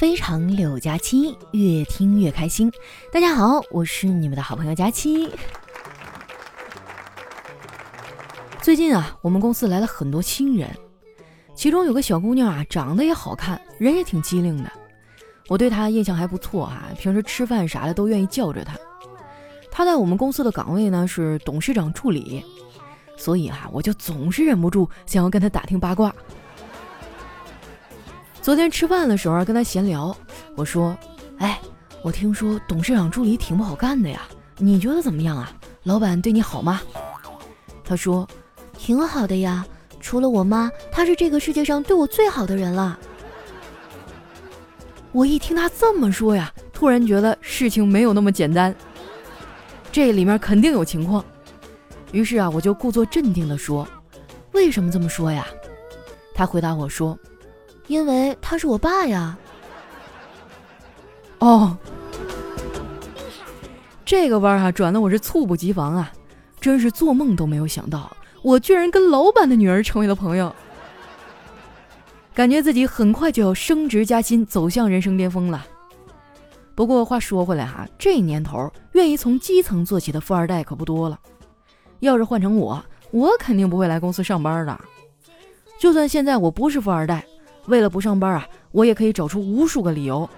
非常六加七，越听越开心。大家好，我是你们的好朋友佳期。最近啊，我们公司来了很多新人，其中有个小姑娘啊，长得也好看，人也挺机灵的。我对她印象还不错啊，平时吃饭啥的都愿意叫着她。她在我们公司的岗位呢是董事长助理，所以哈，我就总是忍不住想要跟她打听八卦。昨天吃饭的时候跟他闲聊，我说：“哎，我听说董事长助理挺不好干的呀，你觉得怎么样啊？老板对你好吗？”他说：“挺好的呀，除了我妈，他是这个世界上对我最好的人了。”我一听他这么说呀，突然觉得事情没有那么简单，这里面肯定有情况。于是啊，我就故作镇定地说：“为什么这么说呀？”他回答我说。因为他是我爸呀！哦，这个弯儿哈转的我是猝不及防啊，真是做梦都没有想到，我居然跟老板的女儿成为了朋友，感觉自己很快就要升职加薪，走向人生巅峰了。不过话说回来哈，这年头愿意从基层做起的富二代可不多了。要是换成我，我肯定不会来公司上班的。就算现在我不是富二代。为了不上班啊，我也可以找出无数个理由，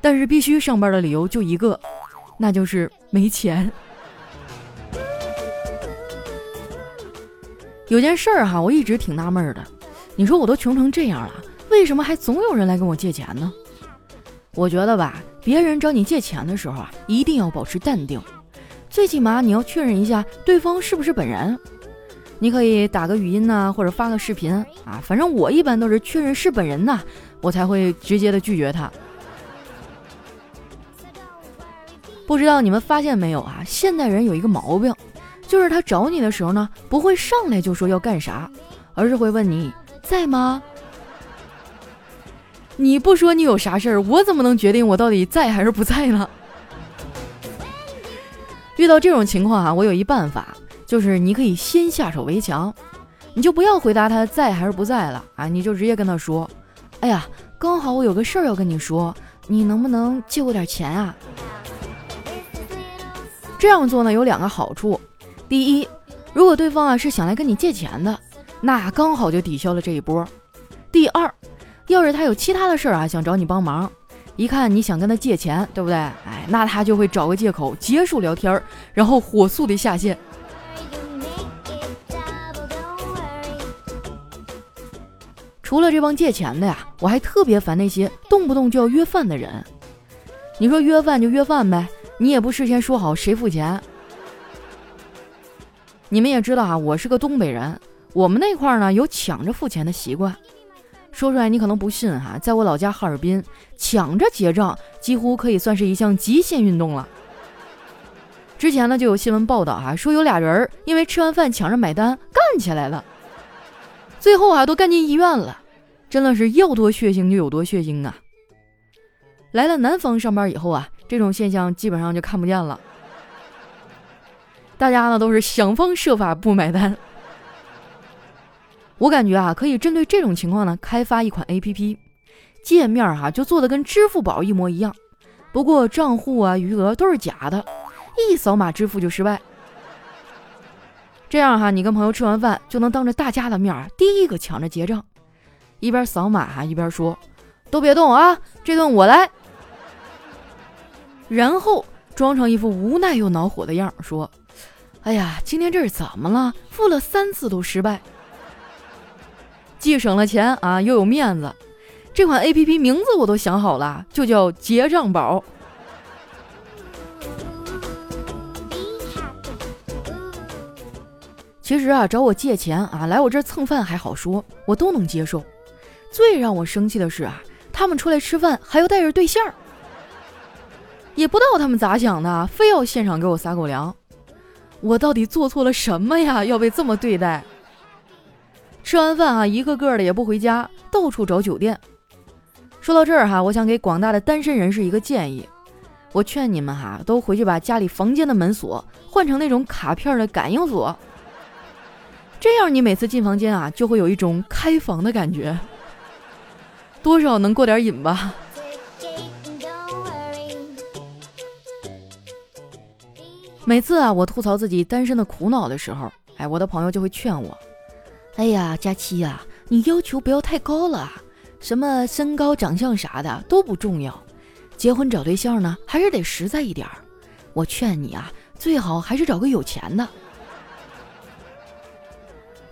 但是必须上班的理由就一个，那就是没钱。有件事儿哈，我一直挺纳闷的，你说我都穷成这样了，为什么还总有人来跟我借钱呢？我觉得吧，别人找你借钱的时候啊，一定要保持淡定，最起码你要确认一下对方是不是本人。你可以打个语音呐，或者发个视频啊，反正我一般都是确认是本人呐，我才会直接的拒绝他。不知道你们发现没有啊？现代人有一个毛病，就是他找你的时候呢，不会上来就说要干啥，而是会问你在吗？你不说你有啥事儿，我怎么能决定我到底在还是不在呢？遇到这种情况啊，我有一办法。就是你可以先下手为强，你就不要回答他在还是不在了啊，你就直接跟他说：“哎呀，刚好我有个事儿要跟你说，你能不能借我点钱啊？”这样做呢有两个好处：第一，如果对方啊是想来跟你借钱的，那刚好就抵消了这一波；第二，要是他有其他的事儿啊想找你帮忙，一看你想跟他借钱，对不对？哎，那他就会找个借口结束聊天，然后火速的下线。除了这帮借钱的呀，我还特别烦那些动不动就要约饭的人。你说约饭就约饭呗，你也不事先说好谁付钱。你们也知道啊，我是个东北人，我们那块儿呢有抢着付钱的习惯。说出来你可能不信哈，在我老家哈尔滨，抢着结账几乎可以算是一项极限运动了。之前呢就有新闻报道哈，说有俩人因为吃完饭抢着买单干起来了，最后啊都干进医院了。真的是要多血腥就有多血腥啊！来了南方上班以后啊，这种现象基本上就看不见了。大家呢都是想方设法不买单。我感觉啊，可以针对这种情况呢，开发一款 APP，界面哈就做的跟支付宝一模一样，不过账户啊余额都是假的，一扫码支付就失败。这样哈，你跟朋友吃完饭就能当着大家的面第一个抢着结账。一边扫码哈，一边说：“都别动啊，这顿我来。”然后装成一副无奈又恼火的样说：“哎呀，今天这是怎么了？付了三次都失败，既省了钱啊，又有面子。这款 A P P 名字我都想好了，就叫结账宝。其实啊，找我借钱啊，来我这蹭饭还好说，我都能接受。”最让我生气的是啊，他们出来吃饭还要带着对象，也不知道他们咋想的，非要现场给我撒狗粮。我到底做错了什么呀？要被这么对待？吃完饭啊，一个个的也不回家，到处找酒店。说到这儿哈，我想给广大的单身人士一个建议，我劝你们哈，都回去把家里房间的门锁换成那种卡片的感应锁，这样你每次进房间啊，就会有一种开房的感觉。多少能过点瘾吧。每次啊，我吐槽自己单身的苦恼的时候，哎，我的朋友就会劝我：“哎呀，佳期呀，你要求不要太高了，什么身高、长相啥的都不重要，结婚找对象呢，还是得实在一点儿。我劝你啊，最好还是找个有钱的。”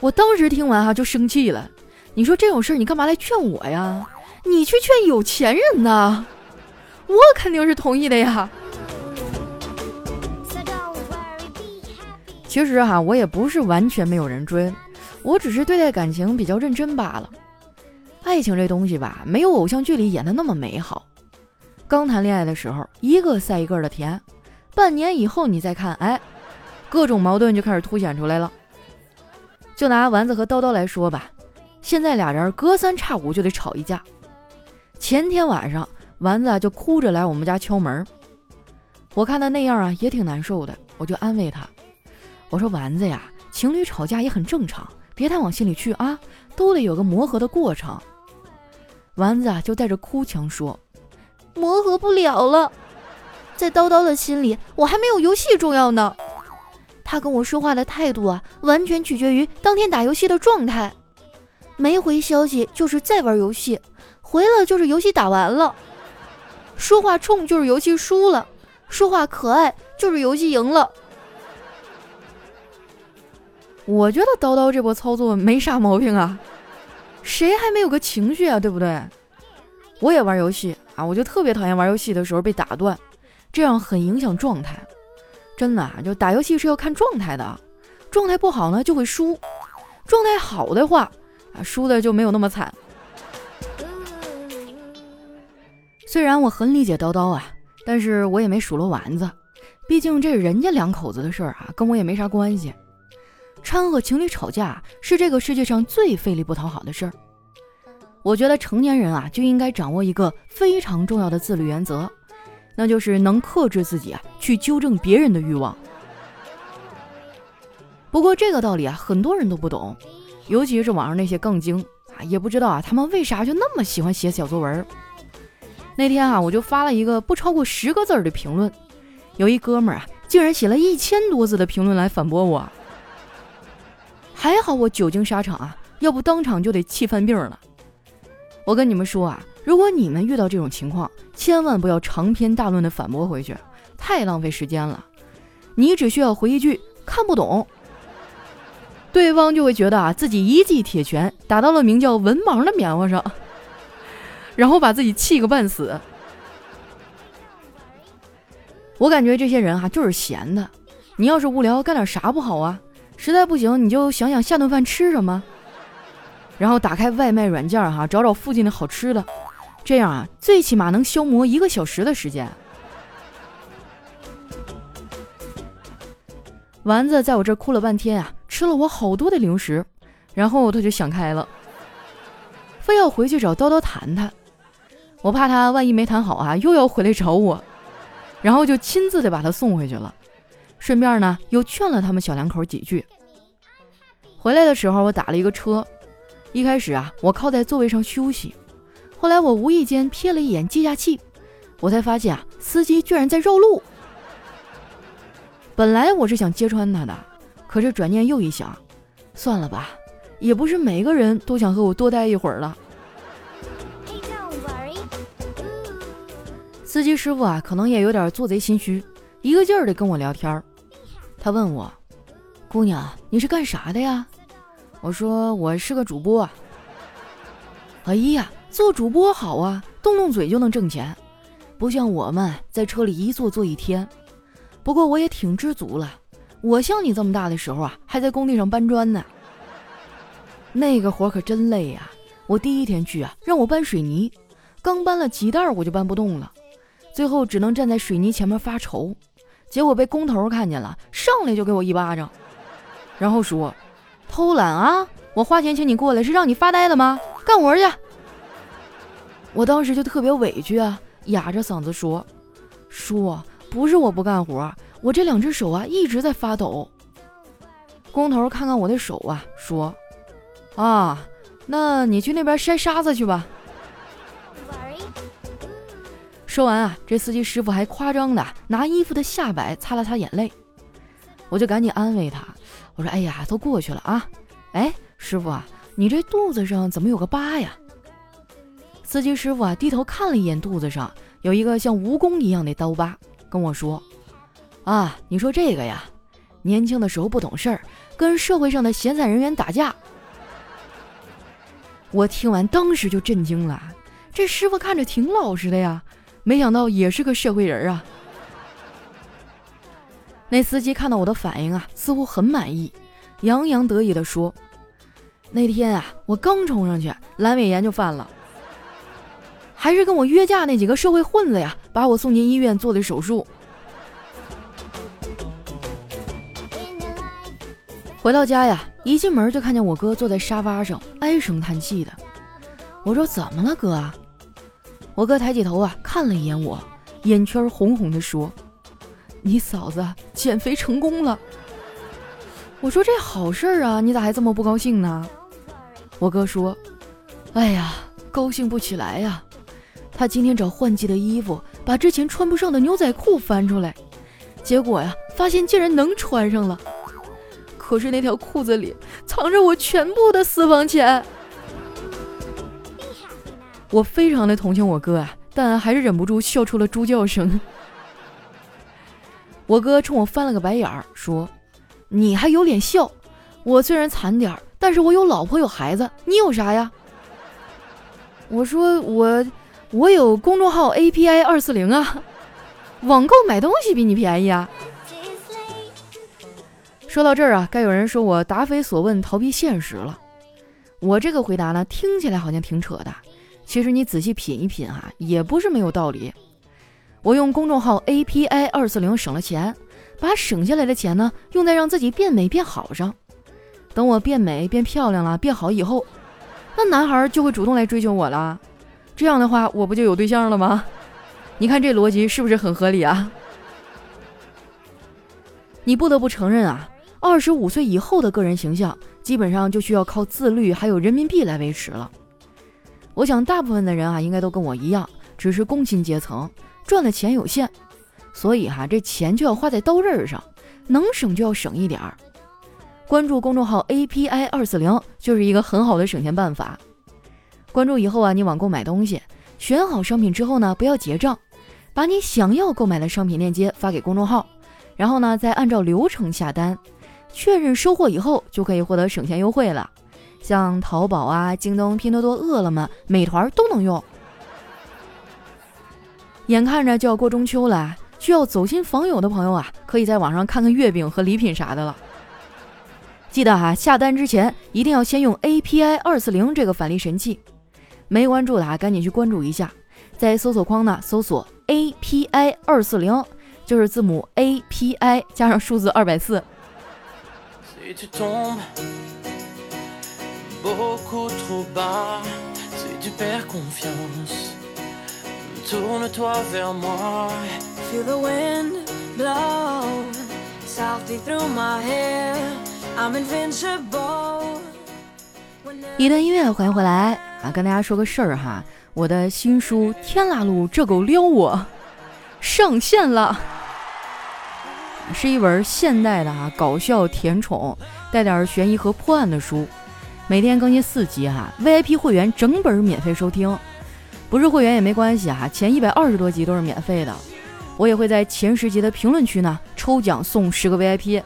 我当时听完哈就生气了，你说这种事儿你干嘛来劝我呀？你去劝有钱人呐，我肯定是同意的呀。其实哈，我也不是完全没有人追，我只是对待感情比较认真罢了。爱情这东西吧，没有偶像剧里演的那么美好。刚谈恋爱的时候，一个赛一个的甜，半年以后你再看，哎，各种矛盾就开始凸显出来了。就拿丸子和叨叨来说吧，现在俩人隔三差五就得吵一架。前天晚上，丸子就哭着来我们家敲门，我看他那样啊，也挺难受的，我就安慰他。我说丸子呀，情侣吵架也很正常，别太往心里去啊，都得有个磨合的过程。丸子啊就带着哭腔说：“磨合不了了，在叨叨的心里，我还没有游戏重要呢。他跟我说话的态度啊，完全取决于当天打游戏的状态，没回消息就是在玩游戏，回了就是游戏打完了。说话冲就是游戏输了，说话可爱就是游戏赢了。”我觉得叨叨这波操作没啥毛病啊，谁还没有个情绪啊，对不对？我也玩游戏啊，我就特别讨厌玩游戏的时候被打断，这样很影响状态。真的啊，就打游戏是要看状态的，状态不好呢就会输，状态好的话啊，输的就没有那么惨。虽然我很理解叨叨啊，但是我也没数落丸子，毕竟这是人家两口子的事儿啊，跟我也没啥关系。掺和情侣吵架是这个世界上最费力不讨好的事儿。我觉得成年人啊就应该掌握一个非常重要的自律原则，那就是能克制自己啊去纠正别人的欲望。不过这个道理啊很多人都不懂，尤其是网上那些杠精啊，也不知道啊他们为啥就那么喜欢写小作文。那天啊我就发了一个不超过十个字的评论，有一哥们儿啊竟然写了一千多字的评论来反驳我。还好我久经沙场啊，要不当场就得气犯病了。我跟你们说啊，如果你们遇到这种情况，千万不要长篇大论的反驳回去，太浪费时间了。你只需要回一句“看不懂”，对方就会觉得啊自己一记铁拳打到了名叫文盲的棉花上，然后把自己气个半死。我感觉这些人哈就是闲的，你要是无聊，干点啥不好啊？实在不行，你就想想下顿饭吃什么，然后打开外卖软件哈，找找附近的好吃的，这样啊，最起码能消磨一个小时的时间。丸子在我这哭了半天啊，吃了我好多的零食，然后他就想开了，非要回去找叨叨谈谈。我怕他万一没谈好啊，又要回来找我，然后就亲自的把他送回去了。顺便呢，又劝了他们小两口几句。回来的时候，我打了一个车。一开始啊，我靠在座位上休息。后来我无意间瞥了一眼计价器，我才发现啊，司机居然在绕路。本来我是想揭穿他的，可是转念又一想，算了吧，也不是每个人都想和我多待一会儿了。司机师傅啊，可能也有点做贼心虚，一个劲儿的跟我聊天儿。他问我：“姑娘，你是干啥的呀？”我说：“我是个主播。”哎呀，做主播好啊，动动嘴就能挣钱，不像我们在车里一坐坐一天。不过我也挺知足了，我像你这么大的时候啊，还在工地上搬砖呢。那个活可真累呀！我第一天去啊，让我搬水泥，刚搬了几袋我就搬不动了，最后只能站在水泥前面发愁。结果被工头看见了，上来就给我一巴掌，然后说：“偷懒啊！我花钱请你过来是让你发呆的吗？干活去！”我当时就特别委屈啊，哑着嗓子说：“叔，不是我不干活，我这两只手啊一直在发抖。”工头看看我的手啊，说：“啊，那你去那边筛沙子去吧。”说完啊，这司机师傅还夸张的拿衣服的下摆擦了擦眼泪。我就赶紧安慰他，我说：“哎呀，都过去了啊。”哎，师傅啊，你这肚子上怎么有个疤呀？司机师傅啊，低头看了一眼肚子上有一个像蜈蚣一样的刀疤，跟我说：“啊，你说这个呀，年轻的时候不懂事儿，跟社会上的闲散人员打架。” 我听完当时就震惊了，这师傅看着挺老实的呀，没想到也是个社会人啊。那司机看到我的反应啊，似乎很满意，洋洋得意地说：“那天啊，我刚冲上去，阑尾炎就犯了。”还是跟我约架那几个社会混子呀，把我送进医院做的手术。回到家呀，一进门就看见我哥坐在沙发上唉声叹气的。我说：“怎么了，哥？”我哥抬起头啊，看了一眼我，眼圈红红的说：“你嫂子减肥成功了。”我说：“这好事啊，你咋还这么不高兴呢？”我哥说：“哎呀，高兴不起来呀。”他今天找换季的衣服，把之前穿不上的牛仔裤翻出来，结果呀，发现竟然能穿上了。可是那条裤子里藏着我全部的私房钱。我非常的同情我哥啊，但还是忍不住笑出了猪叫声。我哥冲我翻了个白眼儿，说：“你还有脸笑？我虽然惨点儿，但是我有老婆有孩子，你有啥呀？”我说：“我。”我有公众号 API 二四零啊，网购买东西比你便宜啊。说到这儿啊，该有人说我答非所问、逃避现实了。我这个回答呢，听起来好像挺扯的，其实你仔细品一品哈，也不是没有道理。我用公众号 API 二四零省了钱，把省下来的钱呢，用在让自己变美变好上。等我变美变漂亮了、变好以后，那男孩就会主动来追求我了。这样的话，我不就有对象了吗？你看这逻辑是不是很合理啊？你不得不承认啊，二十五岁以后的个人形象基本上就需要靠自律还有人民币来维持了。我想大部分的人啊，应该都跟我一样，只是工薪阶层，赚的钱有限，所以哈，这钱就要花在刀刃上，能省就要省一点儿。关注公众号 API 二四零就是一个很好的省钱办法。关注以后啊，你网购买东西，选好商品之后呢，不要结账，把你想要购买的商品链接发给公众号，然后呢，再按照流程下单，确认收货以后就可以获得省钱优惠了。像淘宝啊、京东、拼多多、饿了么、美团都能用。眼看着就要过中秋了，需要走亲访友的朋友啊，可以在网上看看月饼和礼品啥的了。记得哈，下单之前一定要先用 API 二四零这个返利神器。没关注的啊，赶紧去关注一下，在搜索框呢搜索 A P I 二四零，就是字母 A P I 加上数字二百四。一段音乐，欢迎回来。啊，跟大家说个事儿哈，我的新书《天啦路这狗撩我》上线了，是一本现代的哈搞笑甜宠，带点悬疑和破案的书，每天更新四集哈，VIP 会员整本免费收听，不是会员也没关系哈，前一百二十多集都是免费的，我也会在前十集的评论区呢抽奖送十个 VIP，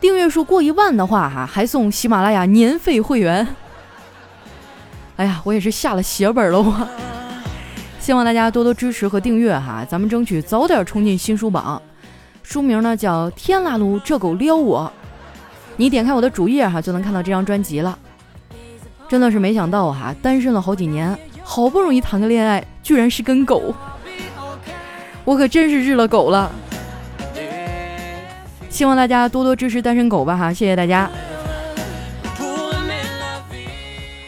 订阅数过一万的话哈，还送喜马拉雅年费会员。哎呀，我也是下了血本了，我希望大家多多支持和订阅哈，咱们争取早点冲进新书榜。书名呢叫《天啦噜这狗撩我》，你点开我的主页哈，就能看到这张专辑了。真的是没想到哈，单身了好几年，好不容易谈个恋爱，居然是跟狗，我可真是日了狗了。希望大家多多支持单身狗吧哈，谢谢大家。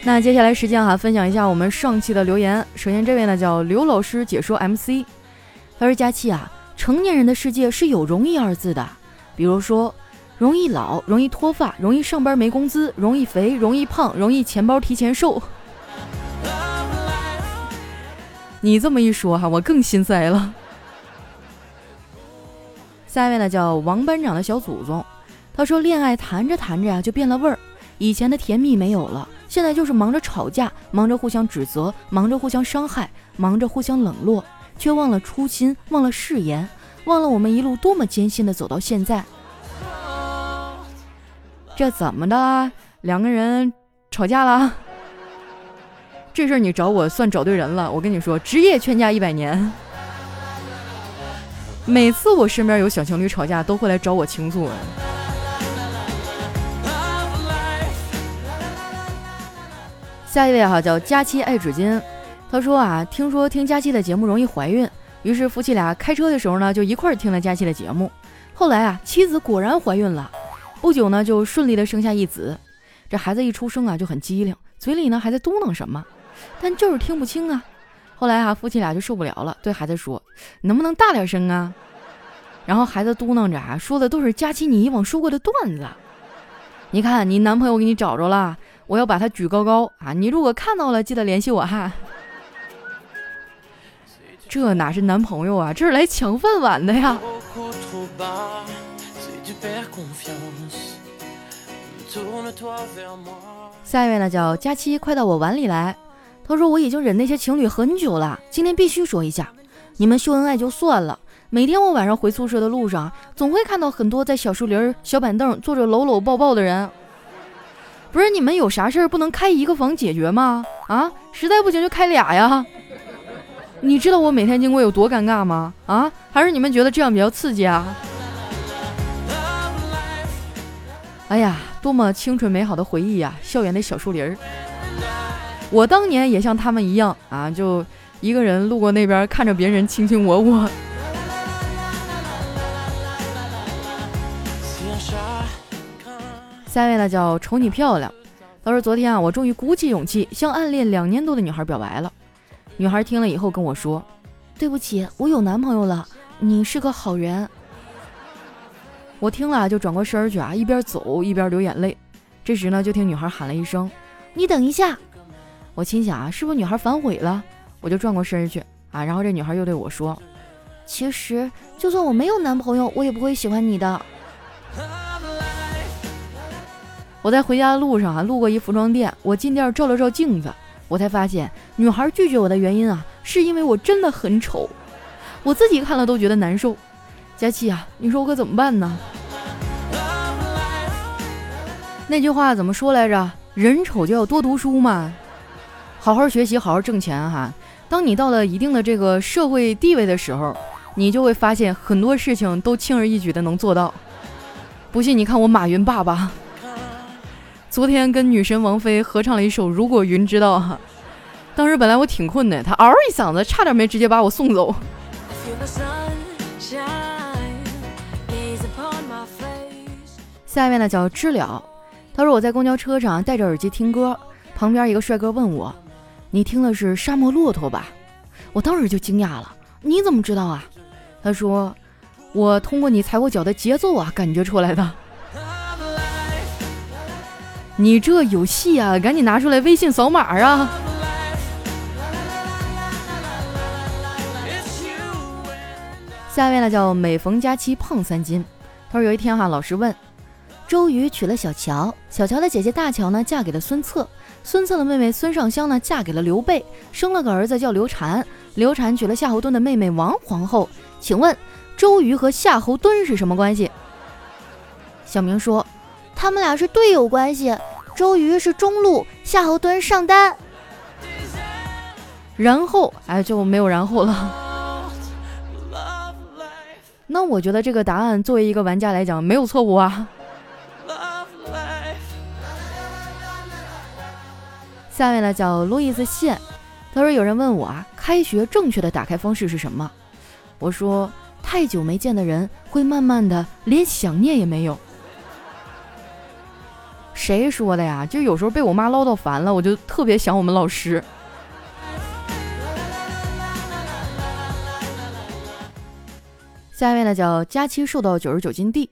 那接下来时间哈，分享一下我们上期的留言。首先这位呢叫刘老师解说 MC，他说：“佳期啊，成年人的世界是有容易二字的，比如说容易老、容易脱发、容易上班没工资、容易肥、容易胖、容易钱包提前瘦。你这么一说哈，我更心塞了。下一位呢叫王班长的小祖宗，他说恋爱谈着谈着呀就变了味儿，以前的甜蜜没有了，现在就是忙着吵架，忙着互相指责，忙着互相伤害，忙着互相冷落，却忘了初心，忘了誓言，忘了我们一路多么艰辛的走到现在。这怎么的？两个人吵架了？这事儿你找我算找对人了。我跟你说，职业劝架一百年。每次我身边有小情侣吵架，都会来找我倾诉。下一位哈叫佳期爱纸巾，他说啊，听说听佳期的节目容易怀孕，于是夫妻俩开车的时候呢，就一块儿听了佳期的节目。后来啊，妻子果然怀孕了，不久呢就顺利的生下一子。这孩子一出生啊就很机灵，嘴里呢还在嘟囔什么，但就是听不清啊。后来啊，夫妻俩就受不了了，对孩子说：“能不能大点声啊？”然后孩子嘟囔着啊，说的都是佳期你以往说过的段子。你看，你男朋友给你找着了，我要把他举高高啊！你如果看到了，记得联系我哈。这哪是男朋友啊，这是来抢饭碗的呀！下一位呢，叫佳期，快到我碗里来。他说：“我已经忍那些情侣很久了，今天必须说一下，你们秀恩爱就算了，每天我晚上回宿舍的路上，总会看到很多在小树林、小板凳坐着搂搂抱抱的人。不是你们有啥事儿不能开一个房解决吗？啊，实在不行就开俩呀。你知道我每天经过有多尴尬吗？啊，还是你们觉得这样比较刺激啊？哎呀，多么青春美好的回忆呀！校园的小树林儿。”我当年也像他们一样啊，就一个人路过那边，看着别人卿卿我我。下一位呢叫瞅你漂亮，他说昨天啊，我终于鼓起勇气向暗恋两年多的女孩表白了。女孩听了以后跟我说：“对不起，我有男朋友了，你是个好人。”我听了就转过身去啊，一边走一边流眼泪。这时呢，就听女孩喊了一声：“你等一下。”我心想啊，是不是女孩反悔了？我就转过身去啊，然后这女孩又对我说：“其实就算我没有男朋友，我也不会喜欢你的。”我在回家的路上啊，路过一服装店，我进店照了照镜子，我才发现女孩拒绝我的原因啊，是因为我真的很丑，我自己看了都觉得难受。佳琪啊，你说我可怎么办呢？那句话怎么说来着？人丑就要多读书嘛。好好学习，好好挣钱哈。当你到了一定的这个社会地位的时候，你就会发现很多事情都轻而易举的能做到。不信你看我马云爸爸，昨天跟女神王菲合唱了一首《如果云知道》哈。当时本来我挺困的，他嗷一嗓子，差点没直接把我送走。下面呢叫知了，他说我在公交车上戴着耳机听歌，旁边一个帅哥问我。你听的是沙漠骆驼吧？我当时就惊讶了。你怎么知道啊？他说，我通过你踩我脚的节奏啊，感觉出来的。你这有戏啊！赶紧拿出来微信扫码啊！下面呢叫每逢佳期胖三斤。他说有一天哈，老师问，周瑜娶了小乔，小乔的姐姐大乔呢，嫁给了孙策。孙策的妹妹孙尚香呢，嫁给了刘备，生了个儿子叫刘禅。刘禅娶了夏侯惇的妹妹王皇后。请问周瑜和夏侯惇是什么关系？小明说，他们俩是队友关系。周瑜是中路，夏侯惇上单。然后，哎，就没有然后了。那我觉得这个答案作为一个玩家来讲，没有错误啊。下面呢叫路易斯线，他说有人问我啊，开学正确的打开方式是什么？我说太久没见的人会慢慢的连想念也没有。谁说的呀？就有时候被我妈唠叨烦了，我就特别想我们老师。下面呢叫佳期瘦到九十九斤地，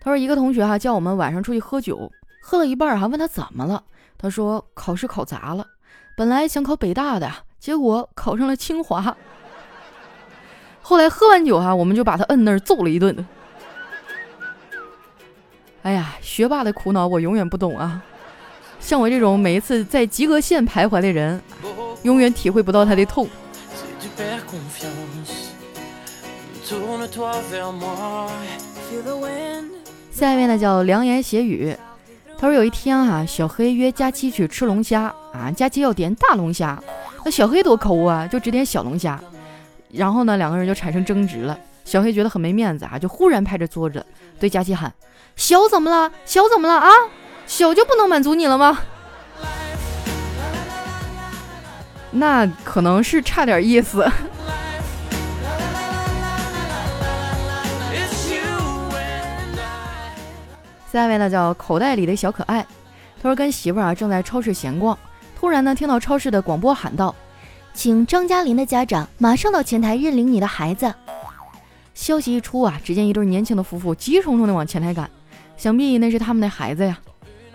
他说一个同学哈叫我们晚上出去喝酒，喝了一半哈问他怎么了。他说考试考砸了，本来想考北大的，结果考上了清华。后来喝完酒哈，我们就把他摁那儿揍了一顿。哎呀，学霸的苦恼我永远不懂啊！像我这种每一次在及格线徘徊的人，永远体会不到他的痛。下一位呢叫良言邪语，他说有一天哈，小黑约佳期去吃龙虾啊，佳期要点大龙虾，那小黑多抠啊，就只点小龙虾。然后呢，两个人就产生争执了。小黑觉得很没面子啊，就忽然拍着桌子对佳琪喊：“小怎么了？小怎么了啊？小就不能满足你了吗？”那可能是差点意思。下一位呢叫口袋里的小可爱，他说跟媳妇儿啊正在超市闲逛，突然呢听到超市的广播喊道。请张嘉林的家长马上到前台认领你的孩子。消息一出啊，只见一对年轻的夫妇急匆匆地往前台赶，想必那是他们的孩子呀。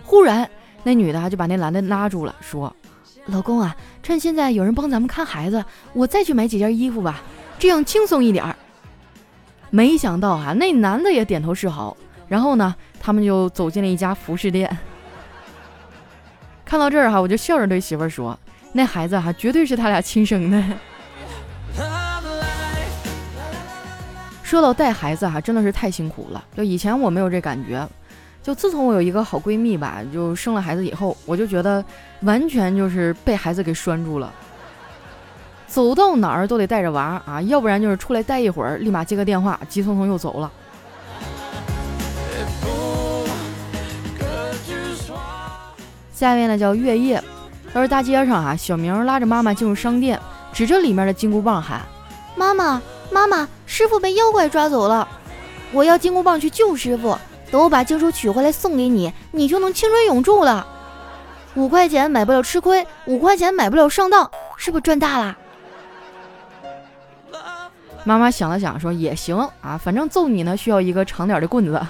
忽然，那女的就把那男的拉住了，说：“老公啊，趁现在有人帮咱们看孩子，我再去买几件衣服吧，这样轻松一点儿。”没想到啊，那男的也点头示好。然后呢，他们就走进了一家服饰店。看到这儿哈，我就笑着对媳妇儿说。那孩子哈，绝对是他俩亲生的。说到带孩子哈，真的是太辛苦了。就以前我没有这感觉，就自从我有一个好闺蜜吧，就生了孩子以后，我就觉得完全就是被孩子给拴住了。走到哪儿都得带着娃啊，要不然就是出来待一会儿，立马接个电话，急匆匆又走了。下面呢叫月夜。他说：“大街上啊，小明拉着妈妈进入商店，指着里面的金箍棒喊：‘妈妈，妈妈，师傅被妖怪抓走了，我要金箍棒去救师傅。等我把经书取回来送给你，你就能青春永驻了。五块钱买不了吃亏，五块钱买不了上当，是不是赚大了？’妈妈想了想说：‘也行啊，反正揍你呢需要一个长点的棍子。’”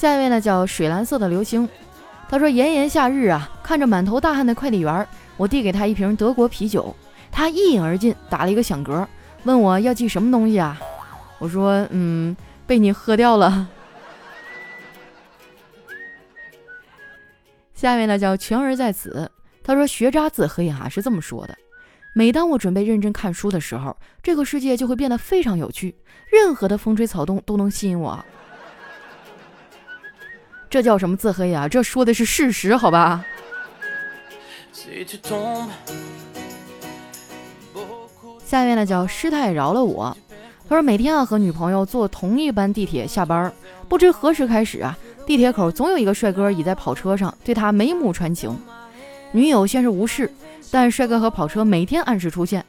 下一位呢叫水蓝色的流星，他说炎炎夏日啊，看着满头大汗的快递员，我递给他一瓶德国啤酒，他一饮而尽，打了一个响嗝，问我要寄什么东西啊？我说嗯，被你喝掉了。下一位呢叫穷儿在此，他说学渣自黑哈是这么说的：每当我准备认真看书的时候，这个世界就会变得非常有趣，任何的风吹草动都能吸引我。这叫什么自黑呀？这说的是事实，好吧？下面呢叫师太饶了我。他说每天啊和女朋友坐同一班地铁下班，不知何时开始啊，地铁口总有一个帅哥倚在跑车上对他眉目传情。女友先是无视，但帅哥和跑车每天按时出现，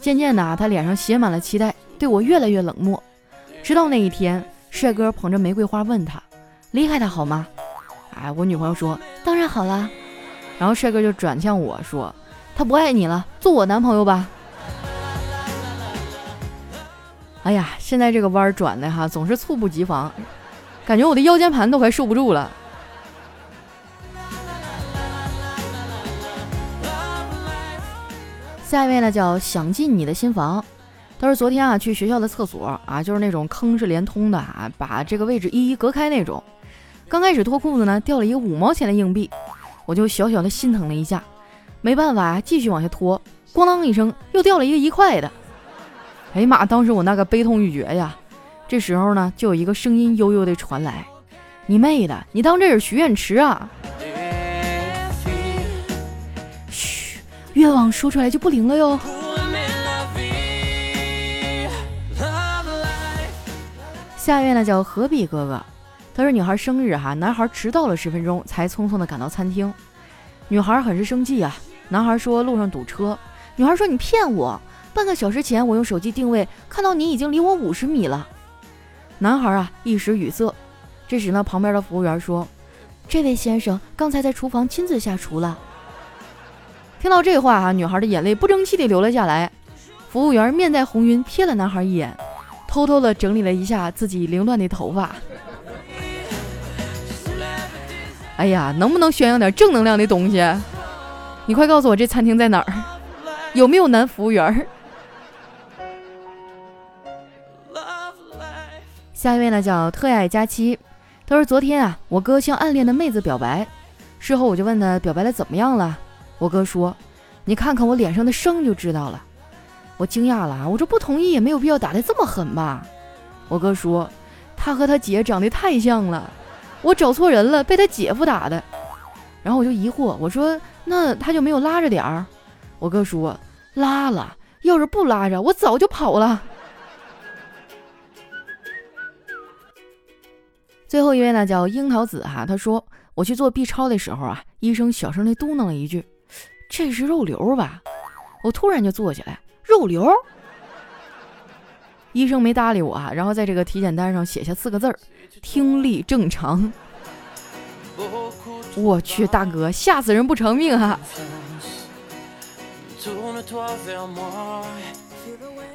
渐渐的啊他脸上写满了期待，对我越来越冷漠。直到那一天，帅哥捧着玫瑰花问他。离开他好吗？哎，我女朋友说当然好了。然后帅哥就转向我说：“他不爱你了，做我男朋友吧。”哎呀，现在这个弯转的哈，总是猝不及防，感觉我的腰间盘都快受不住了。下一位呢，叫想进你的新房。他说昨天啊，去学校的厕所啊，就是那种坑是连通的啊，把这个位置一一隔开那种。刚开始脱裤子呢，掉了一个五毛钱的硬币，我就小小的心疼了一下，没办法，继续往下脱，咣当一声，又掉了一个一块的。哎呀妈！当时我那个悲痛欲绝呀。这时候呢，就有一个声音悠悠的传来：“你妹的，你当这是许愿池啊？”嘘，愿望说出来就不灵了哟。下一位呢叫何必哥哥。他说：“女孩生日哈，男孩迟到了十分钟才匆匆的赶到餐厅，女孩很是生气啊。男孩说路上堵车，女孩说你骗我，半个小时前我用手机定位看到你已经离我五十米了。男孩啊一时语塞。这时呢，旁边的服务员说：这位先生刚才在厨房亲自下厨了。听到这话哈，女孩的眼泪不争气的流了下来。服务员面带红晕瞥了男孩一眼，偷偷的整理了一下自己凌乱的头发。”哎呀，能不能宣扬点正能量的东西？你快告诉我这餐厅在哪儿？有没有男服务员？下一位呢叫特爱佳期，他说昨天啊，我哥向暗恋的妹子表白，事后我就问他表白的怎么样了，我哥说，你看看我脸上的伤就知道了。我惊讶了啊，我说不同意也没有必要打的这么狠吧。我哥说，他和他姐长得太像了，我找错人了，被他姐夫打的。然后我就疑惑，我说那他就没有拉着点儿？我哥说拉了，要是不拉着，我早就跑了。最后一位呢，叫樱桃子哈。他说：“我去做 B 超的时候啊，医生小声的嘟囔了一句：‘这是肉瘤吧？’我突然就坐起来，肉瘤。医生没搭理我啊，然后在这个体检单上写下四个字儿：听力正常。我去，大哥，吓死人不偿命哈！”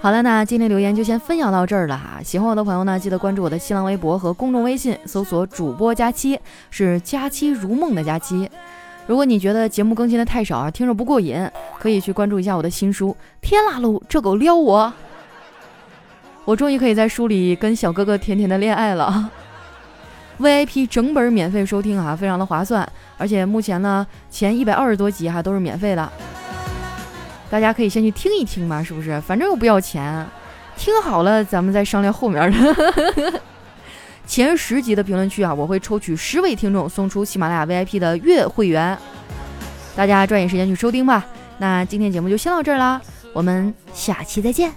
好了，那今天留言就先分享到这儿了哈。喜欢我的朋友呢，记得关注我的新浪微博和公众微信，搜索主播佳期，是佳期如梦的佳期。如果你觉得节目更新的太少啊，听着不过瘾，可以去关注一下我的新书《天啦噜，这狗撩我》。我终于可以在书里跟小哥哥甜甜的恋爱了。VIP 整本免费收听啊，非常的划算，而且目前呢，前一百二十多集哈都是免费的。大家可以先去听一听嘛，是不是？反正又不要钱，听好了咱们再商量后面的。前十集的评论区啊，我会抽取十位听众送出喜马拉雅 VIP 的月会员，大家抓紧时间去收听吧。那今天节目就先到这儿啦，我们下期再见。